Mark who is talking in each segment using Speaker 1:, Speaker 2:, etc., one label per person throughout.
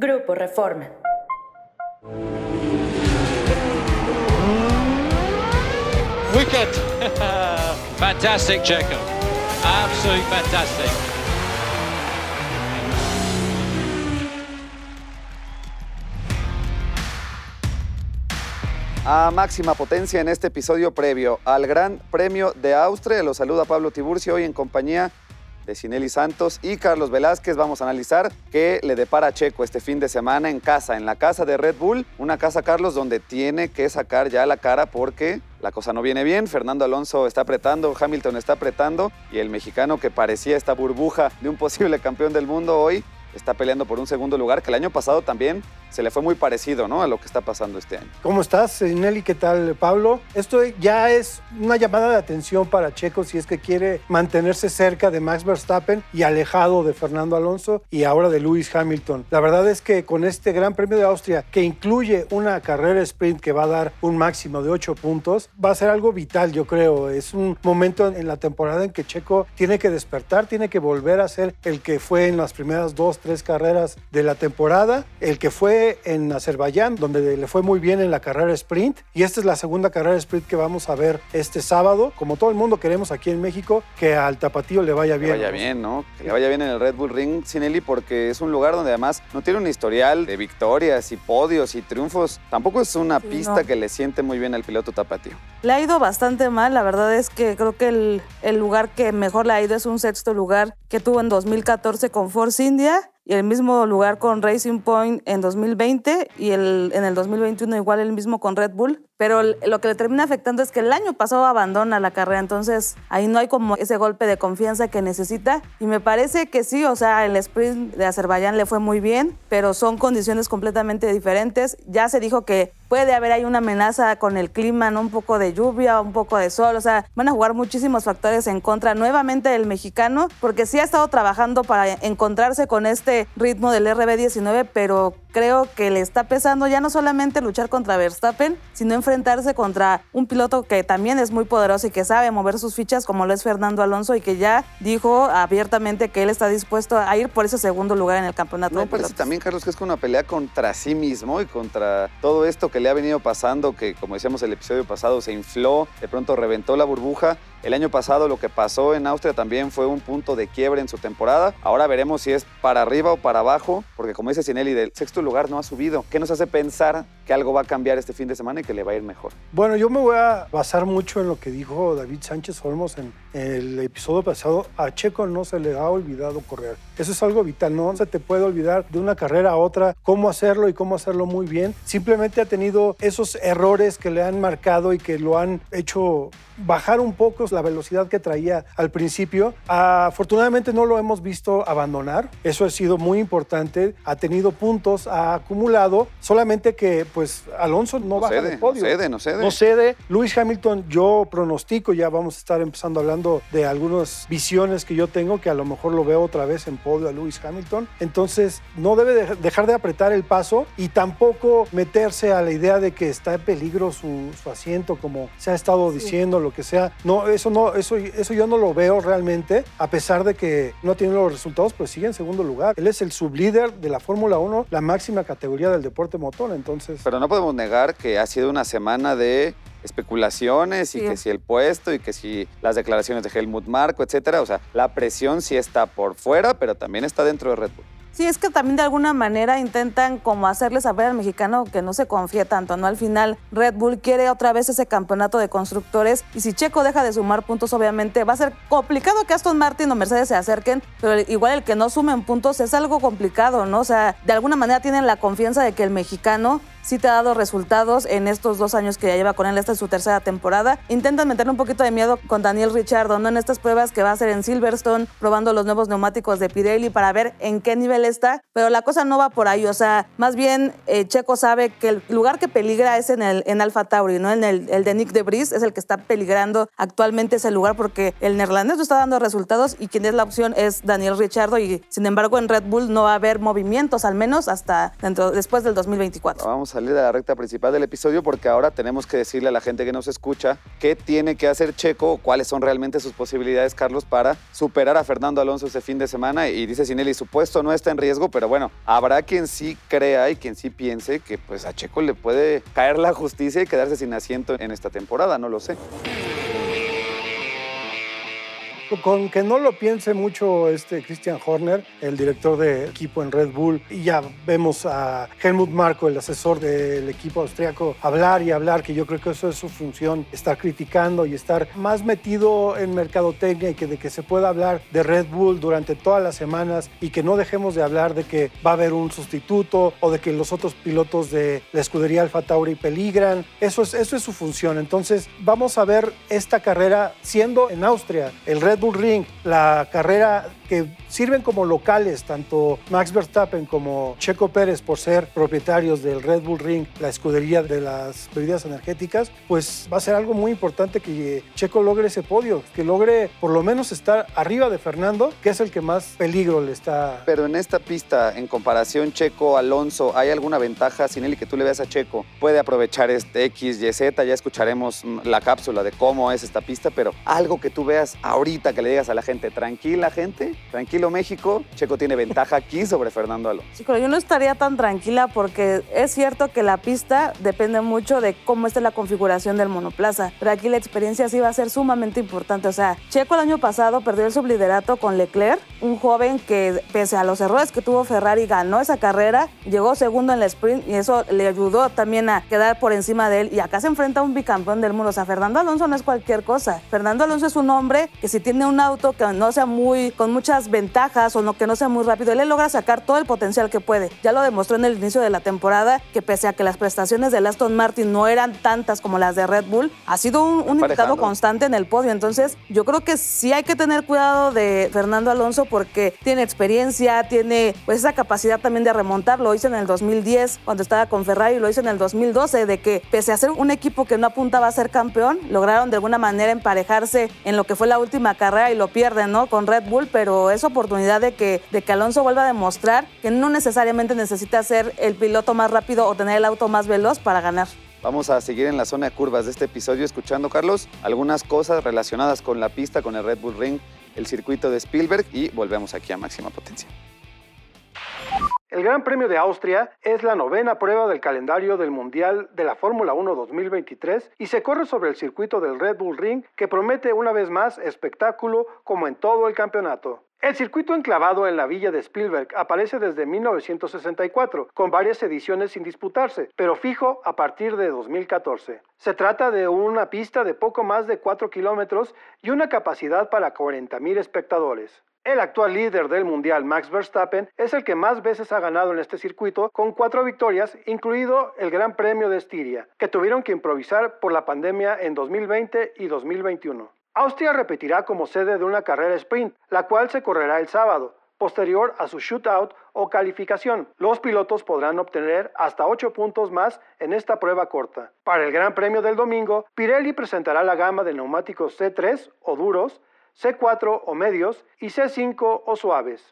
Speaker 1: Grupo Reforma.
Speaker 2: Wicked. fantastic, Checo. Absolutely fantastic.
Speaker 3: A máxima potencia en este episodio previo al Gran Premio de Austria. Los saluda Pablo Tiburcio hoy en compañía de Santos y Carlos Velázquez. Vamos a analizar qué le depara a Checo este fin de semana en casa, en la casa de Red Bull. Una casa, Carlos, donde tiene que sacar ya la cara porque la cosa no viene bien. Fernando Alonso está apretando, Hamilton está apretando y el mexicano que parecía esta burbuja de un posible campeón del mundo hoy está peleando por un segundo lugar, que el año pasado también se le fue muy parecido ¿no? a lo que está pasando este año.
Speaker 4: ¿Cómo estás, Nelly? ¿Qué tal, Pablo? Esto ya es una llamada de atención para Checo si es que quiere mantenerse cerca de Max Verstappen y alejado de Fernando Alonso y ahora de Lewis Hamilton. La verdad es que con este Gran Premio de Austria, que incluye una carrera sprint que va a dar un máximo de 8 puntos, va a ser algo vital, yo creo. Es un momento en la temporada en que Checo tiene que despertar, tiene que volver a ser el que fue en las primeras dos, tres carreras de la temporada, el que fue en Azerbaiyán, donde le fue muy bien en la carrera sprint. Y esta es la segunda carrera sprint que vamos a ver este sábado. Como todo el mundo queremos aquí en México, que al tapatío le vaya bien.
Speaker 3: Que le vaya bien, ¿no? Que le vaya bien en el Red Bull Ring, Sinelli, porque es un lugar donde además no tiene un historial de victorias y podios y triunfos. Tampoco es una pista que le siente muy bien al piloto tapatío.
Speaker 5: Le ha ido bastante mal, la verdad es que creo que el, el lugar que mejor le ha ido es un sexto lugar que tuvo en 2014 con Force India y el mismo lugar con Racing Point en 2020 y el, en el 2021 igual el mismo con Red Bull. Pero lo que le termina afectando es que el año pasado abandona la carrera, entonces ahí no hay como ese golpe de confianza que necesita. Y me parece que sí, o sea, el sprint de Azerbaiyán le fue muy bien, pero son condiciones completamente diferentes. Ya se dijo que puede haber ahí una amenaza con el clima, ¿no? Un poco de lluvia, un poco de sol, o sea, van a jugar muchísimos factores en contra nuevamente del mexicano, porque sí ha estado trabajando para encontrarse con este ritmo del RB19, pero creo que le está pesando ya no solamente luchar contra Verstappen, sino enfrentarse contra un piloto que también es muy poderoso y que sabe mover sus fichas, como lo es Fernando Alonso, y que ya dijo abiertamente que él está dispuesto a ir por ese segundo lugar en el campeonato.
Speaker 3: No, parece también, Carlos, que es una pelea contra sí mismo y contra todo esto que le ha venido pasando, que como decíamos el episodio pasado, se infló, de pronto reventó la burbuja. El año pasado lo que pasó en Austria también fue un punto de quiebre en su temporada. Ahora veremos si es para arriba o para abajo, porque como dice Sinelli, del sexto lugar no ha subido. ¿Qué nos hace pensar que algo va a cambiar este fin de semana y que le va a ir mejor?
Speaker 4: Bueno, yo me voy a basar mucho en lo que dijo David Sánchez Olmos en el episodio pasado. A Checo no se le ha olvidado correr. Eso es algo vital, no se te puede olvidar de una carrera a otra cómo hacerlo y cómo hacerlo muy bien. Simplemente ha tenido esos errores que le han marcado y que lo han hecho bajar un poco la velocidad que traía al principio. Afortunadamente no lo hemos visto abandonar. Eso ha sido muy importante. Ha tenido puntos, ha acumulado. Solamente que pues Alonso no,
Speaker 3: no
Speaker 4: baja
Speaker 3: cede,
Speaker 4: del podio.
Speaker 3: No cede, no cede.
Speaker 4: No cede. Luis Hamilton, yo pronostico, ya vamos a estar empezando hablando de algunas visiones que yo tengo, que a lo mejor lo veo otra vez en podio a Luis Hamilton. Entonces no debe de dejar de apretar el paso y tampoco meterse a la idea de que está en peligro su, su asiento, como se ha estado diciendo, lo que sea. No, eso no, eso, eso yo no lo veo realmente, a pesar de que no tiene los resultados, pues sigue en segundo lugar. Él es el sublíder de la Fórmula 1, la máxima categoría del deporte motor, entonces.
Speaker 3: Pero no podemos negar que ha sido una semana de especulaciones y que si el puesto y que si las declaraciones de Helmut Marko, etcétera. O sea, la presión sí está por fuera, pero también está dentro de Red Bull.
Speaker 5: Sí, es que también de alguna manera intentan como hacerle saber al mexicano que no se confía tanto, ¿no? Al final Red Bull quiere otra vez ese campeonato de constructores y si Checo deja de sumar puntos, obviamente va a ser complicado que Aston Martin o Mercedes se acerquen, pero igual el que no sumen puntos es algo complicado, ¿no? O sea, de alguna manera tienen la confianza de que el mexicano sí te ha dado resultados en estos dos años que ya lleva con él. Esta es su tercera temporada. Intentan meterle un poquito de miedo con Daniel Richardo, ¿no? En estas pruebas que va a hacer en Silverstone, probando los nuevos neumáticos de Pirelli para ver en qué nivel está. Pero la cosa no va por ahí. O sea, más bien eh, Checo sabe que el lugar que peligra es en el en Alfa Tauri, ¿no? En el, el de Nick de Vries es el que está peligrando actualmente ese lugar porque el neerlandés no está dando resultados y quien es la opción es Daniel Richardo y sin embargo en Red Bull no va a haber movimientos al menos hasta dentro después del 2024.
Speaker 3: Vamos vamos a salir de la recta principal del episodio porque ahora tenemos que decirle a la gente que nos escucha qué tiene que hacer Checo cuáles son realmente sus posibilidades, Carlos, para superar a Fernando Alonso este fin de semana. Y dice Sinelli, su puesto no está en riesgo, pero bueno, habrá quien sí crea y quien sí piense que pues a Checo le puede caer la justicia y quedarse sin asiento en esta temporada, no lo sé.
Speaker 4: Con que no lo piense mucho este Christian Horner, el director de equipo en Red Bull, y ya vemos a Helmut Marko, el asesor del equipo austriaco, hablar y hablar, que yo creo que eso es su función, estar criticando y estar más metido en mercadotecnia y que de que se pueda hablar de Red Bull durante todas las semanas y que no dejemos de hablar de que va a haber un sustituto o de que los otros pilotos de la escudería Alfa Tauri peligran. Eso es, eso es su función. Entonces vamos a ver esta carrera siendo en Austria. El Red Bull Ring, la carrera que sirven como locales tanto Max Verstappen como Checo Pérez por ser propietarios del Red Bull Ring, la escudería de las bebidas energéticas, pues va a ser algo muy importante que Checo logre ese podio, que logre por lo menos estar arriba de Fernando, que es el que más peligro le está.
Speaker 3: Pero en esta pista, en comparación Checo-Alonso, ¿hay alguna ventaja, Sinelli, que tú le veas a Checo? Puede aprovechar este X, Y, Z, ya escucharemos la cápsula de cómo es esta pista, pero algo que tú veas ahorita que le digas a la gente, tranquila gente, tranquilo México, Checo tiene ventaja aquí sobre Fernando Alonso.
Speaker 5: Sí, pero yo no estaría tan tranquila porque es cierto que la pista depende mucho de cómo esté la configuración del monoplaza, pero aquí la experiencia sí va a ser sumamente importante. O sea, Checo el año pasado perdió el subliderato con Leclerc, un joven que pese a los errores que tuvo Ferrari ganó esa carrera, llegó segundo en la sprint y eso le ayudó también a quedar por encima de él. Y acá se enfrenta a un bicampeón del mundo. O sea, Fernando Alonso no es cualquier cosa. Fernando Alonso es un hombre que si tiene un auto que no sea muy, con muchas ventajas o no, que no sea muy rápido, él logra sacar todo el potencial que puede. Ya lo demostró en el inicio de la temporada, que pese a que las prestaciones del Aston Martin no eran tantas como las de Red Bull, ha sido un, un invitado constante en el podio. Entonces, yo creo que sí hay que tener cuidado de Fernando Alonso porque tiene experiencia, tiene pues esa capacidad también de remontar. Lo hizo en el 2010 cuando estaba con Ferrari, lo hizo en el 2012, de que pese a ser un equipo que no apuntaba a ser campeón, lograron de alguna manera emparejarse en lo que fue la última carrera y lo pierden, ¿no? Con Red Bull, pero es oportunidad de que, de que Alonso vuelva a demostrar que no necesariamente necesita ser el piloto más rápido o tener el auto más veloz para ganar.
Speaker 3: Vamos a seguir en la zona de curvas de este episodio escuchando, Carlos, algunas cosas relacionadas con la pista, con el Red Bull Ring, el circuito de Spielberg y volvemos aquí a máxima potencia.
Speaker 4: El Gran Premio de Austria es la novena prueba del calendario del Mundial de la Fórmula 1 2023 y se corre sobre el circuito del Red Bull Ring que promete una vez más espectáculo como en todo el campeonato. El circuito enclavado en la villa de Spielberg aparece desde 1964, con varias ediciones sin disputarse, pero fijo a partir de 2014. Se trata de una pista de poco más de 4 kilómetros y una capacidad para 40.000 espectadores. El actual líder del mundial, Max Verstappen, es el que más veces ha ganado en este circuito, con cuatro victorias, incluido el Gran Premio de Estiria, que tuvieron que improvisar por la pandemia en 2020 y 2021. Austria repetirá como sede de una carrera sprint, la cual se correrá el sábado, posterior a su shootout o calificación. Los pilotos podrán obtener hasta 8 puntos más en esta prueba corta. Para el Gran Premio del domingo, Pirelli presentará la gama de neumáticos C3 o duros, C4 o medios y C5 o suaves.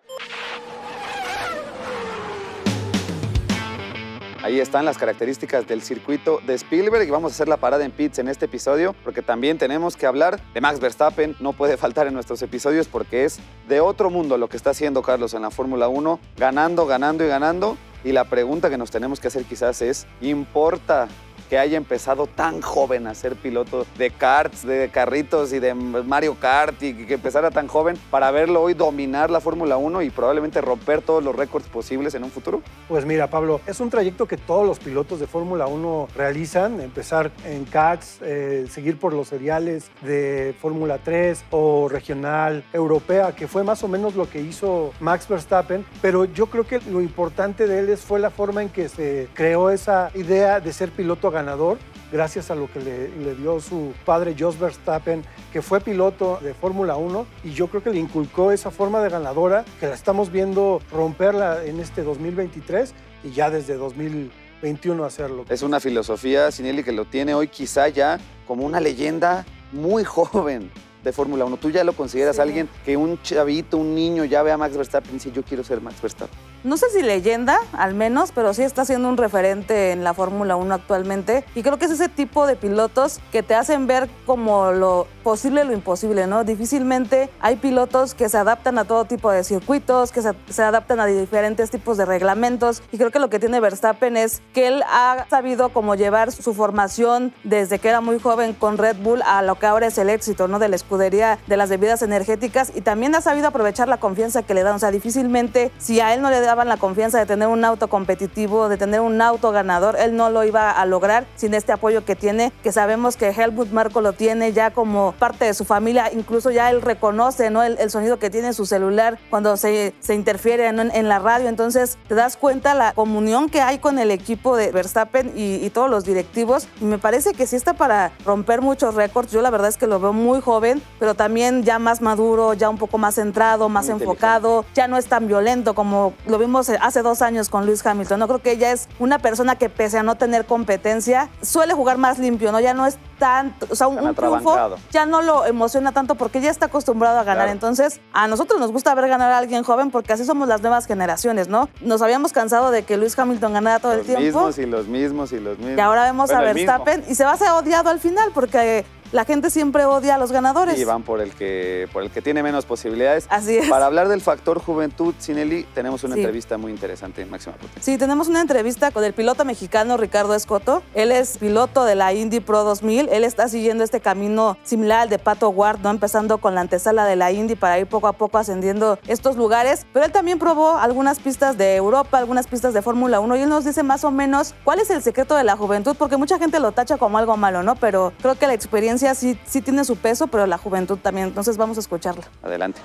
Speaker 3: Ahí están las características del circuito de Spielberg y vamos a hacer la parada en pits en este episodio porque también tenemos que hablar de Max Verstappen. No puede faltar en nuestros episodios porque es de otro mundo lo que está haciendo Carlos en la Fórmula 1, ganando, ganando y ganando. Y la pregunta que nos tenemos que hacer quizás es, ¿importa que haya empezado tan joven a ser piloto de karts, de carritos y de Mario Kart y que empezara tan joven para verlo hoy dominar la Fórmula 1 y probablemente romper todos los récords posibles en un futuro?
Speaker 4: Pues mira, Pablo, es un trayecto que todos los pilotos de Fórmula 1 realizan, empezar en karts, eh, seguir por los seriales de Fórmula 3 o regional europea, que fue más o menos lo que hizo Max Verstappen, pero yo creo que lo importante de él fue la forma en que se creó esa idea de ser piloto ganador, gracias a lo que le, le dio su padre Jos Verstappen, que fue piloto de Fórmula 1, y yo creo que le inculcó esa forma de ganadora, que la estamos viendo romperla en este 2023 y ya desde 2021 hacerlo.
Speaker 3: Es una filosofía, Sinelli, que lo tiene hoy quizá ya como una leyenda muy joven de Fórmula 1. ¿Tú ya lo consideras
Speaker 5: Sí.
Speaker 3: alguien que un chavito, un niño ya ve a Max Verstappen y dice yo quiero ser Max Verstappen?
Speaker 5: No sé si leyenda, al menos, pero sí está siendo un referente en la Fórmula 1 actualmente. Y creo que es ese tipo de pilotos que te hacen ver como lo posible lo imposible, ¿no? Difícilmente hay pilotos que se adaptan a todo tipo de circuitos, que se, adaptan a diferentes tipos de reglamentos. Y creo que lo que tiene Verstappen es que él ha sabido como llevar su formación desde que era muy joven con Red Bull a lo que ahora es el éxito, ¿no? De la escudería de las bebidas energéticas y también ha sabido aprovechar la confianza que le dan. O sea, difícilmente si a él no le daban la confianza de tener un auto competitivo, de tener un auto ganador, él no lo iba a lograr sin este apoyo que tiene, que sabemos que Helmut Marco lo tiene ya como parte de su familia, incluso ya él reconoce ¿no? el, sonido que tiene en su celular cuando se, se interfiere en, la radio, entonces te das cuenta la comunión que hay con el equipo de Verstappen y, y todos los directivos. Y me parece que sí está para romper muchos récords, yo la verdad es que lo veo muy joven, pero también ya más maduro, ya un poco más centrado, más enfocado, ya no es tan violento como lo vimos hace dos años con Luis Hamilton. No creo que ella es una persona que pese a no tener competencia, suele jugar más limpio, ¿no? Ya no es tanto, o sea, un, triunfo ya no lo emociona tanto porque ya está acostumbrado a ganar. Entonces, a nosotros nos gusta ver ganar a alguien joven porque así somos las nuevas generaciones, ¿no? Nos habíamos cansado de que Luis Hamilton ganara todo
Speaker 3: el
Speaker 5: tiempo.
Speaker 3: Los mismos y los mismos y los mismos.
Speaker 5: Y ahora vemos a Verstappen y se va a ser odiado al final porque la gente siempre odia a los ganadores.
Speaker 3: Y van por el que, por el que tiene menos posibilidades.
Speaker 5: Así es.
Speaker 3: Para hablar del factor juventud, Sinelli, tenemos una entrevista muy interesante en Máxima Potencia.
Speaker 5: Sí, tenemos una entrevista con el piloto mexicano Ricardo Escoto. Él es piloto de la Indy Pro 2000. Él está siguiendo este camino similar al de Pato Ward, ¿no? empezando con la antesala de la Indy para ir poco a poco ascendiendo estos lugares. Pero él también probó algunas pistas de Europa, algunas pistas de Fórmula 1 y él nos dice más o menos cuál es el secreto de la juventud, porque mucha gente lo tacha como algo malo, ¿no? Pero creo que la experiencia sí, sí tiene su peso, pero la juventud también. Entonces vamos a escucharla.
Speaker 3: Adelante.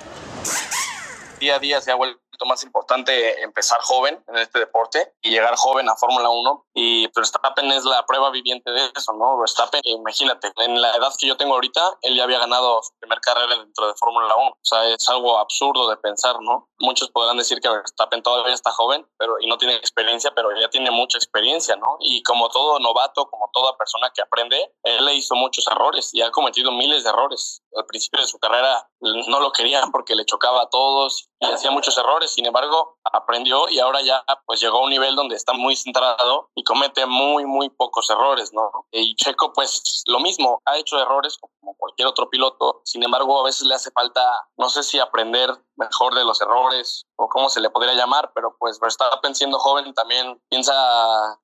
Speaker 1: Día a día se ha vuelto más importante empezar joven en este deporte y llegar joven a Fórmula 1. Y Verstappen es la prueba viviente de eso, ¿no? Verstappen, imagínate, en la edad que yo tengo ahorita, él ya había ganado su primer carrera dentro de Fórmula 1. O sea, es algo absurdo de pensar, ¿no? Muchos podrán decir que Verstappen todavía está joven pero, y no tiene experiencia, pero ya tiene mucha experiencia, ¿no? Y como todo novato, como toda persona que aprende, él le hizo muchos errores y ha cometido miles de errores. Al principio de su carrera no lo querían porque le chocaba a todos y hacía muchos errores. Sin embargo, aprendió y ahora ya pues llegó a un nivel donde está muy centrado y comete muy, muy pocos errores, ¿no? Y Checo, pues lo mismo, ha hecho errores como cualquier otro piloto. Sin embargo, a veces le hace falta, no sé si aprender mejor de los errores o cómo se le podría llamar, pero pues Verstappen siendo joven también piensa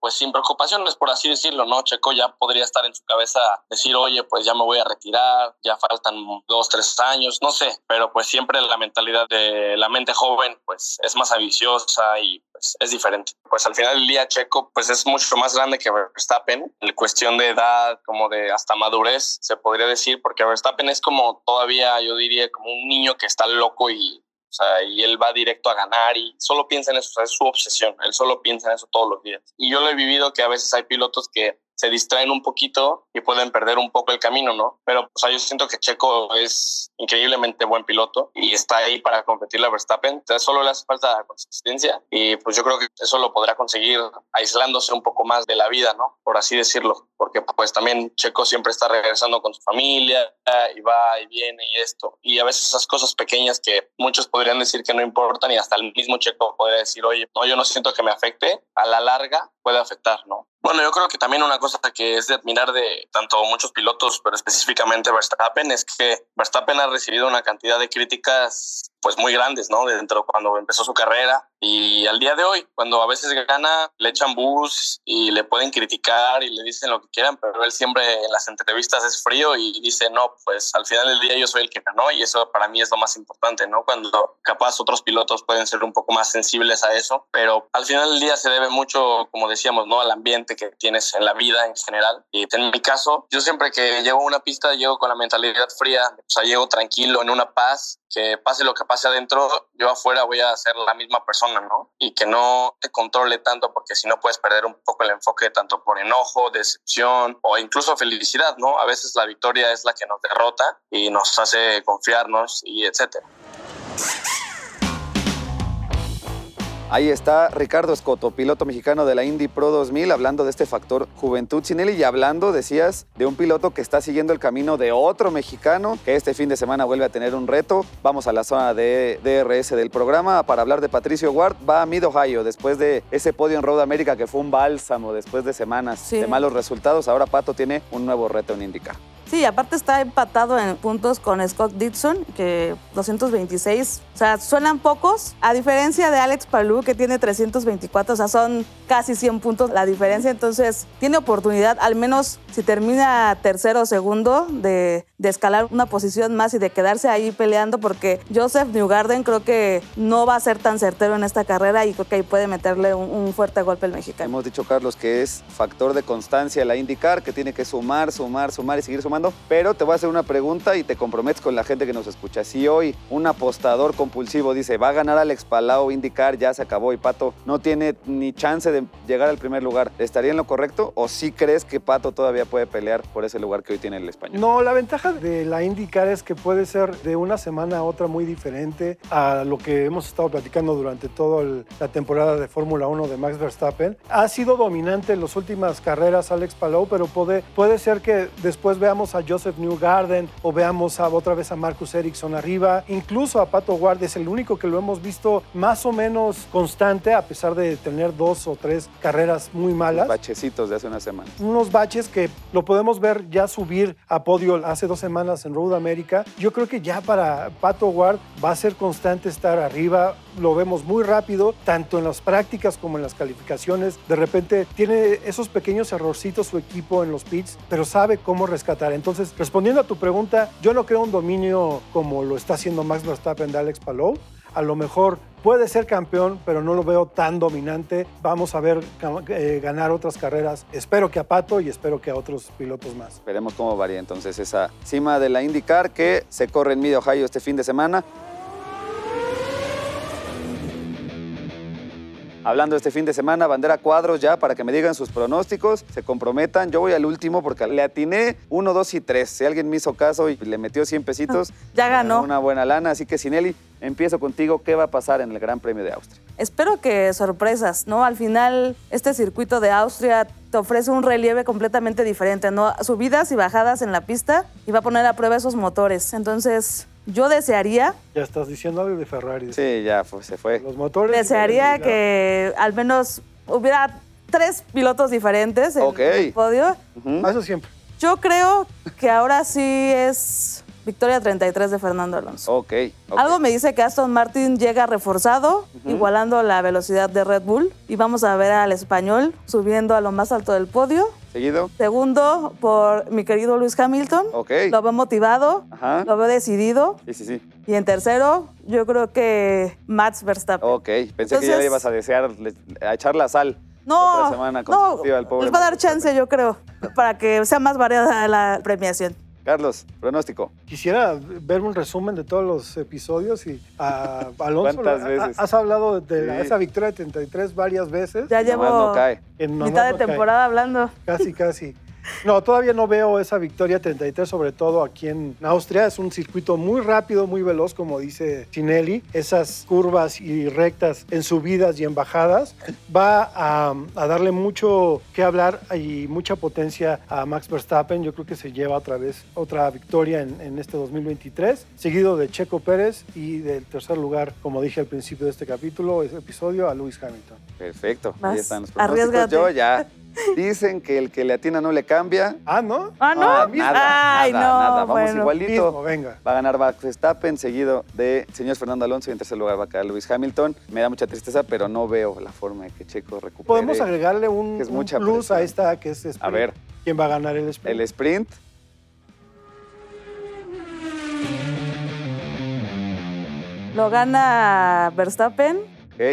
Speaker 1: pues sin preocupaciones, por así decirlo, ¿no? Checo ya podría estar en su cabeza decir, oye, pues ya me voy a retirar, ya faltan dos, tres años, no sé, pero pues siempre la mentalidad de la mente joven pues es más ambiciosa y pues es diferente. Pues al final del día Checo pues es mucho más grande que Verstappen, en cuestión de edad, como de hasta madurez, se podría decir, porque Verstappen es como todavía, yo diría, como un niño que está loco y o sea, y él va directo a ganar y solo piensa en eso, o sea, es su obsesión, él solo piensa en eso todos los días. Y yo lo he vivido que a veces hay pilotos que se distraen un poquito y pueden perder un poco el camino, ¿no? Pero o sea, yo siento que Checo es increíblemente buen piloto y está ahí para competir la Verstappen. Entonces solo le hace falta consistencia y pues yo creo que eso lo podrá conseguir aislándose un poco más de la vida, ¿no? Por así decirlo, porque pues también Checo siempre está regresando con su familia y va y viene y esto. Y a veces esas cosas pequeñas que muchos podrían decir que no importan y hasta el mismo Checo puede decir, oye, no, yo no siento que me afecte, a la larga puede afectar, ¿no? Bueno, yo creo que también una cosa que es de admirar de tanto muchos pilotos, pero específicamente Verstappen, es que Verstappen ha recibido una cantidad de críticas pues muy grandes, ¿no? Dentro cuando empezó su carrera y al día de hoy, cuando a veces gana, le echan bus y le pueden criticar y le dicen lo que quieran, pero él siempre en las entrevistas es frío y dice, no, pues al final del día yo soy el que ganó y eso para mí es lo más importante, ¿no? Cuando capaz otros pilotos pueden ser un poco más sensibles a eso, pero al final del día se debe mucho, como decíamos, ¿no? Al ambiente que tienes en la vida en general. Y en mi caso, yo siempre que llego a una pista, llego con la mentalidad fría, o sea, llego tranquilo, en una paz, que pase lo que pase adentro, yo afuera voy a ser la misma persona, ¿no? Y que no te controle tanto, porque si no puedes perder un poco el enfoque tanto por enojo, decepción o incluso felicidad, ¿no? A veces la victoria es la que nos derrota y nos hace confiarnos y etcétera.
Speaker 3: Ahí está Ricardo Escoto, piloto mexicano de la Indy Pro 2000, hablando de este factor juventud Sinelli y hablando, decías, de un piloto que está siguiendo el camino de otro mexicano que este fin de semana vuelve a tener un reto. Vamos a la zona de DRS del programa para hablar de Patricio Ward. Va a Mid Ohio después de ese podio en Road America que fue un bálsamo después de semanas
Speaker 5: Sí.
Speaker 3: de malos resultados. Ahora Pato tiene un nuevo reto en IndyCar.
Speaker 5: Sí, aparte está empatado en puntos con Scott Dixon, que 226. O sea, suenan pocos. A diferencia de Alex Palou, que tiene 324. O sea, son casi 100 puntos la diferencia. Entonces, tiene oportunidad, al menos si termina tercero o segundo, de, escalar una posición más y de quedarse ahí peleando, porque Joseph Newgarden creo que no va a ser tan certero en esta carrera y creo que ahí puede meterle un, un fuerte golpe el mexicano.
Speaker 3: Hemos dicho, Carlos, que es factor de constancia la IndyCar, que tiene que sumar, sumar, sumar y seguir sumando. Pero te voy a hacer una pregunta y te comprometes con la gente que nos escucha. Si hoy un apostador compulsivo dice, va a ganar Alex Palau IndyCar, ya se acabó y Pato no tiene ni chance de llegar al primer lugar, ¿estaría en lo correcto? ¿O sí crees que Pato todavía puede pelear por ese lugar que hoy tiene el español?
Speaker 4: No, la ventaja de la IndyCar es que puede ser de una semana a otra muy diferente a lo que hemos estado platicando durante toda la temporada de Fórmula 1 de Max Verstappen. Ha sido dominante en las últimas carreras Alex Palou, pero puede, puede ser que después veamos a Joseph Newgarden o veamos a, otra vez a Marcus Ericsson arriba. Incluso a Pato Ward es el único que lo hemos visto más o menos constante a pesar de tener dos o tres carreras muy malas
Speaker 3: Bachecitos de hace una semana.
Speaker 4: unos baches que lo podemos ver ya subir a podio hace dos semanas en Road America. Yo creo que ya para Pato Ward va a ser constante estar arriba. Lo vemos muy rápido, tanto en las prácticas como en las calificaciones. De repente tiene esos pequeños errorcitos su equipo en los pits, pero sabe cómo rescatar. Entonces, respondiendo a tu pregunta, yo no creo un dominio como lo está haciendo Max Verstappen de Alex Palou. A lo mejor puede ser campeón, pero no lo veo tan dominante. Vamos a ver eh, ganar otras carreras. Espero que a Pato y espero que a otros pilotos más.
Speaker 3: Veremos cómo varía entonces esa cima de la IndyCar que se corre en Mid Ohio este fin de semana. Hablando este fin de semana, bandera cuadros ya para que me digan sus pronósticos, se comprometan. Yo voy al último porque le atiné 1, 2 y 3. Si alguien me hizo caso y le metió 100 pesitos,
Speaker 5: Ya ganó.
Speaker 3: Una buena lana. Así que, Sinelli, empiezo contigo. ¿Qué va a pasar en el Gran Premio de Austria?
Speaker 5: Espero que sorpresas, ¿no? Al final, este circuito de Austria te ofrece un relieve completamente diferente, ¿no? Subidas y bajadas en la pista y va a poner a prueba esos motores. Entonces, yo desearía,
Speaker 4: Ya estás diciendo algo de Ferrari.
Speaker 3: Sí, ya fue- se fue.
Speaker 4: Los motores.
Speaker 5: desearía que al menos hubiera tres pilotos diferentes en el podio.
Speaker 3: Ujú.
Speaker 4: Eso siempre.
Speaker 5: Yo creo que ahora sí es victoria 33 de Fernando Alonso.
Speaker 3: Ok. ok.
Speaker 5: Algo me dice que Aston Martin llega reforzado, igualando la velocidad de Red Bull. Y vamos a ver al español subiendo a lo más alto del podio.
Speaker 3: Seguido.
Speaker 5: Segundo, por mi querido Luis Hamilton.
Speaker 3: Ok.
Speaker 5: Lo veo motivado,
Speaker 3: Ajá.
Speaker 5: lo veo decidido.
Speaker 3: Sí, sí, sí.
Speaker 5: Y en tercero, yo creo que Max Verstappen.
Speaker 3: Ok. Pensé que ya le
Speaker 5: Entonces-
Speaker 3: ibas a desear, a echar la sal.
Speaker 5: No,
Speaker 3: Otra semana
Speaker 5: no,
Speaker 3: consecutiva al pobre
Speaker 5: les va a dar chance, yo creo, para que sea más variada la premiación.
Speaker 3: Carlos, pronóstico.
Speaker 4: Quisiera ver un resumen de todos los episodios y a Alonso.
Speaker 3: ¿Cuántas
Speaker 4: ha-
Speaker 3: veces?
Speaker 4: Has hablado de la-
Speaker 3: Sí.
Speaker 4: esa victoria de 33 varias veces.
Speaker 5: Ya llevo
Speaker 3: no cae.
Speaker 4: En
Speaker 5: mitad de
Speaker 4: no cae.
Speaker 5: temporada hablando.
Speaker 4: Casi, casi. No, todavía no veo esa victoria 33, sobre todo aquí en Austria. Es un circuito muy rápido, muy veloz, como dice Cinelli. Esas curvas y rectas en subidas y en bajadas va a, a darle mucho que hablar y mucha potencia a Max Verstappen. Yo creo que se lleva otra vez otra victoria en, en este 2023, seguido de Checo Pérez y del tercer lugar, como dije al principio de este capítulo, este episodio, a Lewis Hamilton.
Speaker 3: Perfecto. Ahí están los. Yo ya. Dicen que el que le atina no le cambia.
Speaker 4: Ah, ¿no?
Speaker 5: Ah, no.
Speaker 3: Ah, nada,
Speaker 5: Ay,
Speaker 3: nada,
Speaker 5: no.
Speaker 3: nada. Vamos
Speaker 5: bueno.
Speaker 3: igualito.
Speaker 4: Mismo, venga.
Speaker 3: Va a ganar Max Verstappen, seguido de señor Fernando Alonso y en tercer lugar va a quedar Luis Hamilton. Me da mucha tristeza, pero no veo la forma de que Checo recupere
Speaker 4: Podemos agregarle un,
Speaker 3: que es
Speaker 4: un
Speaker 3: mucha
Speaker 4: plus
Speaker 3: presión.
Speaker 4: a esta que es sprint.
Speaker 3: A ver.
Speaker 4: ¿Quién va a ganar el sprint?
Speaker 3: el sprint.
Speaker 5: Lo gana Verstappen,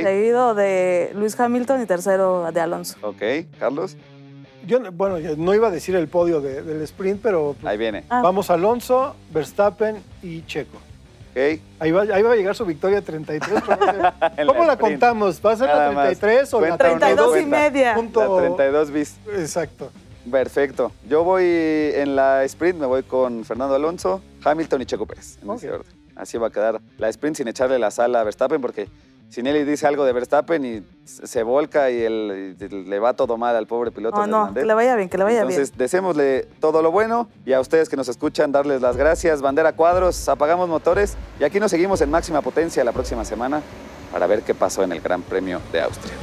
Speaker 5: Seguido de Luis Hamilton y tercero de Alonso.
Speaker 3: ok. Carlos,
Speaker 4: Yo, no- bueno, yo no iba a decir el podio de- del sprint, pero pues,
Speaker 3: ahí viene.
Speaker 5: Ah.
Speaker 4: vamos Alonso, Verstappen y Checo.
Speaker 3: Ok.
Speaker 4: Ahí va, ahí va a llegar su victoria 33. pero va a ser-
Speaker 3: En
Speaker 4: ¿Cómo la
Speaker 3: sprint.
Speaker 4: contamos? ¿Va a ser
Speaker 3: Nada
Speaker 4: la
Speaker 3: más.
Speaker 4: 33 o la
Speaker 3: Cuenta una,
Speaker 5: 32 y media.
Speaker 4: Punto-
Speaker 3: La 32 bis.
Speaker 4: Exacto.
Speaker 3: Perfecto. Yo voy en la sprint, me voy con Fernando Alonso, Hamilton y Checo Pérez. En ese orden. Así va a quedar la sprint sin echarle la sala a Verstappen porque Sinelli dice algo de Verstappen y se volca y, el, y le va todo mal al pobre piloto.
Speaker 5: No, no, que le vaya bien, que le vaya
Speaker 3: Entonces,
Speaker 5: bien.
Speaker 3: deseémosle todo lo bueno y a ustedes que nos escuchan, darles las gracias. Bandera cuadros, apagamos motores y aquí nos seguimos en máxima potencia la próxima semana para ver qué pasó en el Gran Premio de Austria.